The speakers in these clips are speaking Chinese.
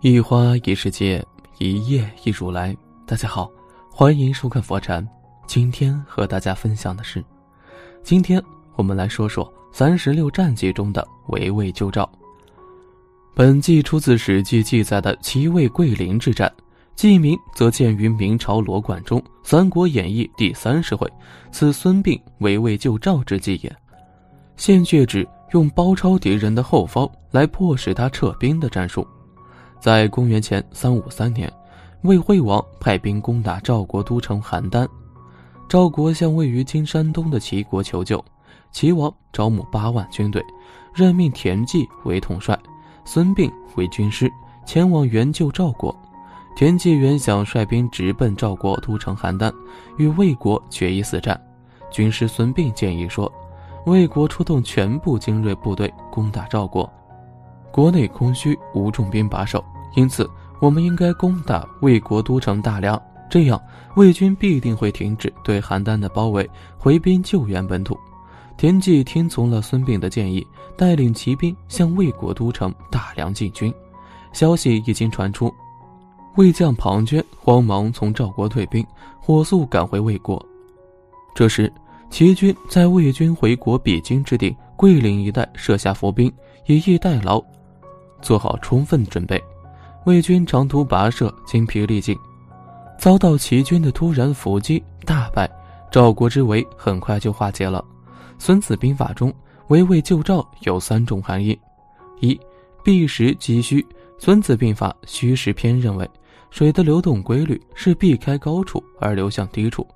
一花一世界，一叶一如来。大家好，欢迎收看佛禅。今天和大家分享的是，今天我们来说说三十六战记中的围魏救赵。本纪出自《史记》记载的齐魏桂林之战，纪名则见于明朝罗贯中《三国演义》第三十回，此孙膑围魏救赵之计也。现却指用包抄敌人的后方来迫使他撤兵的战术。在公元前三五三年，魏惠王派兵攻打赵国都城邯郸，赵国向位于今山东的齐国求救，齐王招募八万军队，任命田忌为统帅，孙膑为军师，前往援救赵国。田忌原想率兵直奔赵国都城邯郸，与魏国决一死战。军师孙膑建议说，魏国出动全部精锐部队攻打赵国。国内空虚，无重兵把守，因此我们应该攻打魏国都城大梁，这样魏军必定会停止对邯郸的包围，回兵救援本土。田忌听从了孙膑的建议，带领骑兵向魏国都城大梁进军。消息已经传出，魏将庞涓慌忙从赵国退兵，火速赶回魏国。这时，齐军在魏军回国必经之地桂林一带设下伏兵，以逸待劳。做好充分准备，魏军长途跋涉，精疲力尽，遭到齐军的突然伏击，大败。赵国之围很快就化解了。《孙子兵法》中围魏救赵有三种含义：一、避实击虚。《孙子兵法·虚实篇》认为，水的流动规律是避开高处而流向低处。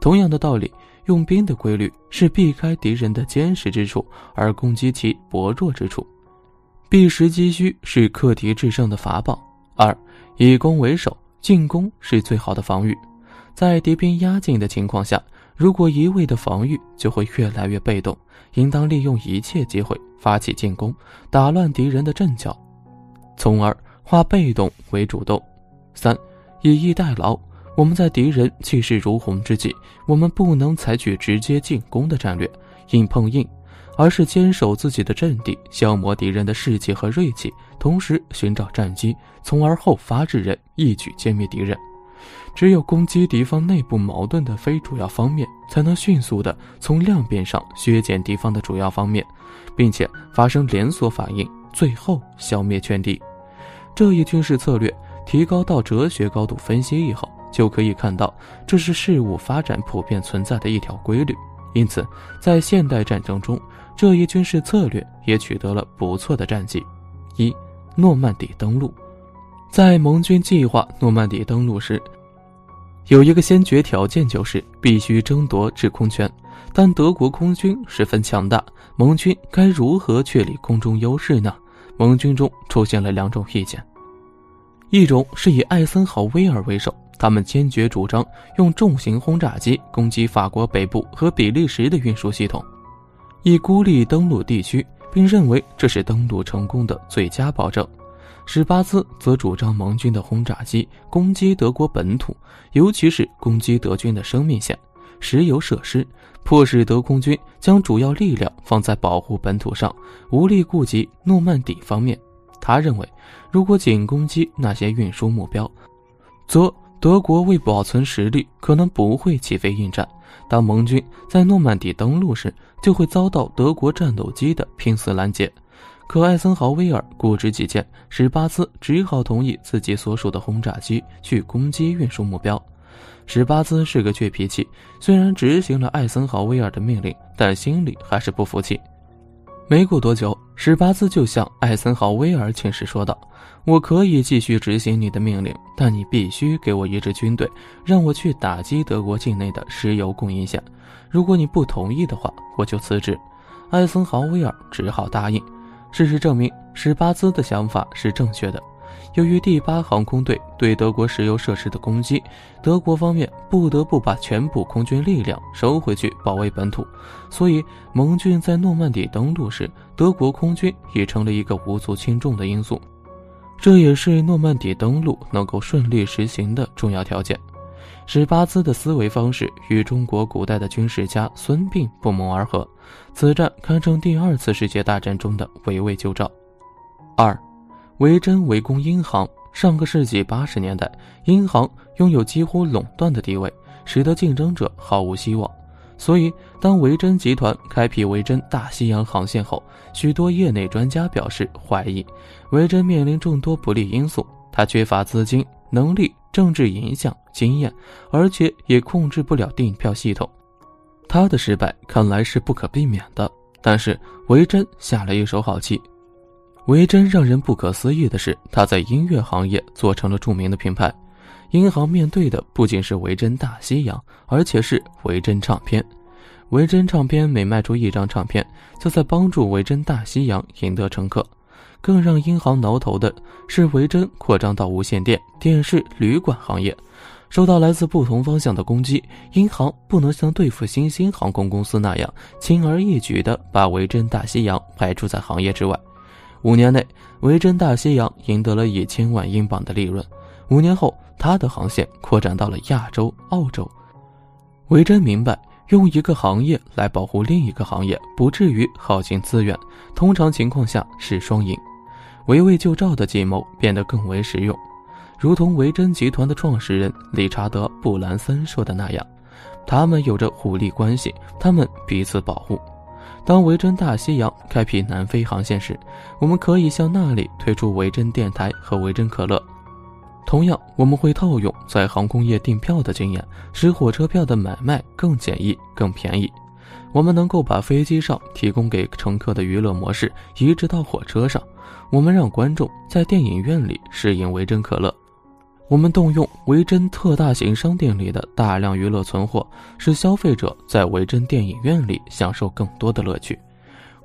同样的道理，用兵的规律是避开敌人的坚实之处而攻击其薄弱之处。避实击虚是克敌制胜的法宝。二，以攻为守，进攻是最好的防御。在敌兵压境的情况下，如果一味的防御，就会越来越被动。应当利用一切机会发起进攻，打乱敌人的阵脚，从而化被动为主动。三，以逸待劳。我们在敌人气势如虹之际，我们不能采取直接进攻的战略，硬碰硬。而是坚守自己的阵地，消磨敌人的士气和锐气，同时寻找战机，从而后发制人，一举歼灭敌人。只有攻击敌方内部矛盾的非主要方面，才能迅速的从量变上削减敌方的主要方面，并且发生连锁反应，最后消灭全敌。这一军事策略提高到哲学高度分析以后，就可以看到，这是事物发展普遍存在的一条规律。因此，在现代战争中，这一军事策略也取得了不错的战绩。一，诺曼底登陆，在盟军计划诺曼底登陆时，有一个先决条件，就是必须争夺制空权。但德国空军十分强大，盟军该如何确立空中优势呢？盟军中出现了两种意见，一种是以艾森豪威尔为首。他们坚决主张用重型轰炸机攻击法国北部和比利时的运输系统，以孤立登陆地区，并认为这是登陆成功的最佳保证。史巴兹则主张盟军的轰炸机攻击德国本土，尤其是攻击德军的生命线——石油设施，迫使德空军将主要力量放在保护本土上，无力顾及诺曼底方面。他认为，如果仅攻击那些运输目标，则德国为保存实力，可能不会起飞应战。当盟军在诺曼底登陆时，就会遭到德国战斗机的拼死拦截。可艾森豪威尔固执己见，史巴兹只好同意自己所属的轰炸机去攻击运输目标。史巴兹是个倔脾气，虽然执行了艾森豪威尔的命令，但心里还是不服气。没过多久，史巴兹就向艾森豪威尔请示说道：“我可以继续执行你的命令，但你必须给我一支军队，让我去打击德国境内的石油供应线。如果你不同意的话，我就辞职。”艾森豪威尔只好答应。事实证明，史巴兹的想法是正确的。由于第八航空队对德国石油设施的攻击，德国方面不得不把全部空军力量收回去保卫本土，所以盟军在诺曼底登陆时，德国空军也成了一个无足轻重的因素。这也是诺曼底登陆能够顺利实行的重要条件。史巴兹的思维方式与中国古代的军事家孙膑不谋而合，此战堪称第二次世界大战中的围魏救赵。二。维珍围攻英航，上个世纪八十年代，英行拥有几乎垄断的地位，使得竞争者毫无希望。所以，当维珍集团开辟维珍大西洋航线后，许多业内专家表示怀疑，维珍面临众多不利因素。他缺乏资金、能力、政治影响、经验，而且也控制不了订票系统。他的失败看来是不可避免的。但是，维珍下了一手好棋。维珍让人不可思议的是，他在音乐行业做成了著名的品牌。银行面对的不仅是维珍大西洋，而且是维珍唱片。维珍唱片每卖出一张唱片，就在帮助维珍大西洋赢得乘客。更让银行挠头的是，维珍扩张到无线电、电视、旅馆行业，受到来自不同方向的攻击，银行不能像对付新兴航空公司那样轻而易举地把维珍大西洋排除在行业之外。五年内，维珍大西洋赢得了一千万英镑的利润。五年后，他的航线扩展到了亚洲、澳洲。维珍明白，用一个行业来保护另一个行业，不至于耗尽资源，通常情况下是双赢。围魏救赵的计谋变得更为实用，如同维珍集团的创始人理查德·布兰森说的那样：“他们有着互利关系，他们彼此保护。”当维珍大西洋开辟南非航线时，我们可以向那里推出维珍电台和维珍可乐。同样，我们会套用在航空业订票的经验，使火车票的买卖更简易、更便宜。我们能够把飞机上提供给乘客的娱乐模式移植到火车上。我们让观众在电影院里适应维珍可乐。我们动用维珍特大型商店里的大量娱乐存货，使消费者在维珍电影院里享受更多的乐趣。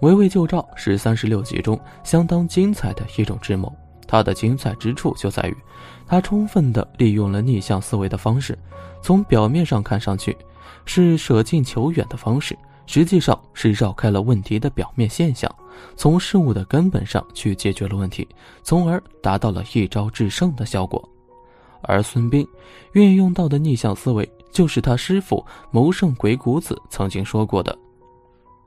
围魏救赵是三十六集中相当精彩的一种智谋。它的精彩之处就在于，它充分地利用了逆向思维的方式。从表面上看上去，是舍近求远的方式，实际上是绕开了问题的表面现象，从事物的根本上去解决了问题，从而达到了一招制胜的效果。而孙膑运用到的逆向思维，就是他师傅谋圣鬼谷子曾经说过的：“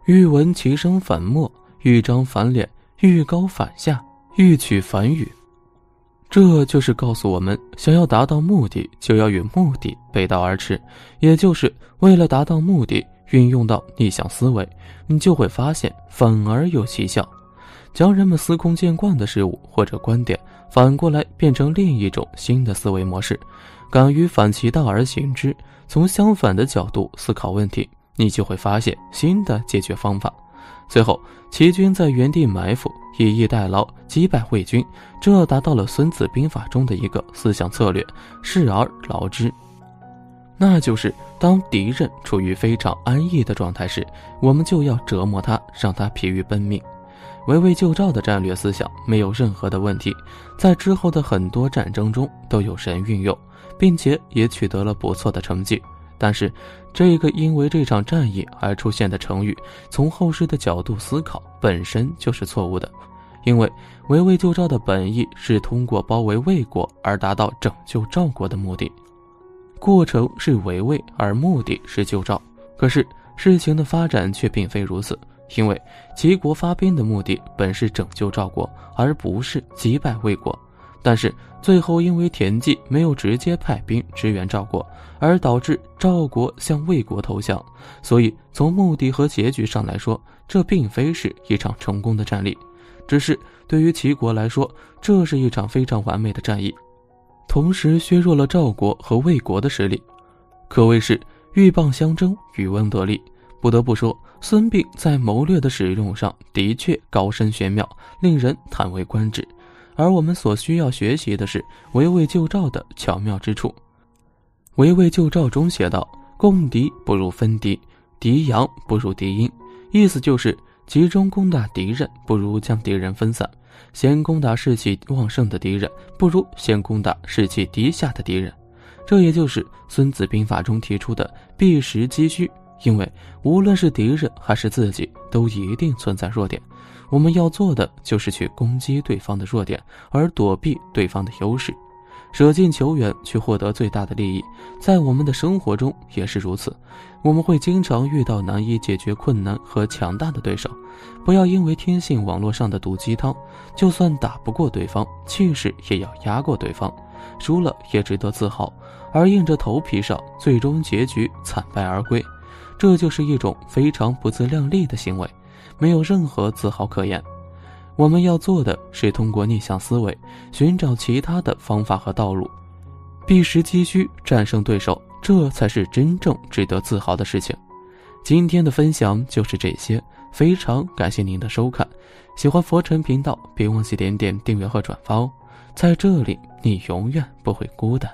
欲闻其声反默，欲张反敛，欲高反下，欲取反与。”这就是告诉我们，想要达到目的，就要与目的背道而驰。也就是为了达到目的，运用到逆向思维，你就会发现反而有奇效。将人们司空见惯的事物或者观点，反过来变成另一种新的思维模式，敢于反其道而行之，从相反的角度思考问题，你就会发现新的解决方法。最后，齐军在原地埋伏，以逸待劳，击败魏军，这达到了《孙子兵法》中的一个思想策略：视而劳之。那就是当敌人处于非常安逸的状态时，我们就要折磨他，让他疲于奔命。围魏救赵的战略思想没有任何的问题，在之后的很多战争中都有人运用，并且也取得了不错的成绩。但是，这个因为这场战役而出现的成语，从后世的角度思考本身就是错误的，因为围魏救赵的本意是通过包围魏国而达到拯救赵国的目的，过程是围魏，而目的是救赵。可是事情的发展却并非如此。因为齐国发兵的目的本是拯救赵国，而不是击败魏国，但是最后因为田忌没有直接派兵支援赵国，而导致赵国向魏国投降，所以从目的和结局上来说，这并非是一场成功的战役，只是对于齐国来说，这是一场非常完美的战役，同时削弱了赵国和魏国的实力，可谓是鹬蚌相争，渔翁得利。不得不说，孙膑在谋略的使用上的确高深玄妙，令人叹为观止。而我们所需要学习的是围魏救赵的巧妙之处。围魏救赵中写道：“共敌不如分敌，敌阳不如敌阴。”意思就是集中攻打敌人不如将敌人分散，先攻打士气旺盛的敌人不如先攻打士气低下的敌人。这也就是《孙子兵法》中提出的“避实击虚”。因为无论是敌人还是自己，都一定存在弱点。我们要做的就是去攻击对方的弱点，而躲避对方的优势。舍近求远去获得最大的利益，在我们的生活中也是如此。我们会经常遇到难以解决困难和强大的对手，不要因为听信网络上的毒鸡汤，就算打不过对方，气势也要压过对方，输了也值得自豪，而硬着头皮上，最终结局惨败而归，这就是一种非常不自量力的行为，没有任何自豪可言。我们要做的是通过逆向思维，寻找其他的方法和道路，避实击虚，战胜对手，这才是真正值得自豪的事情。今天的分享就是这些，非常感谢您的收看。喜欢佛尘频道，别忘记点点订阅和转发哦。在这里，你永远不会孤单。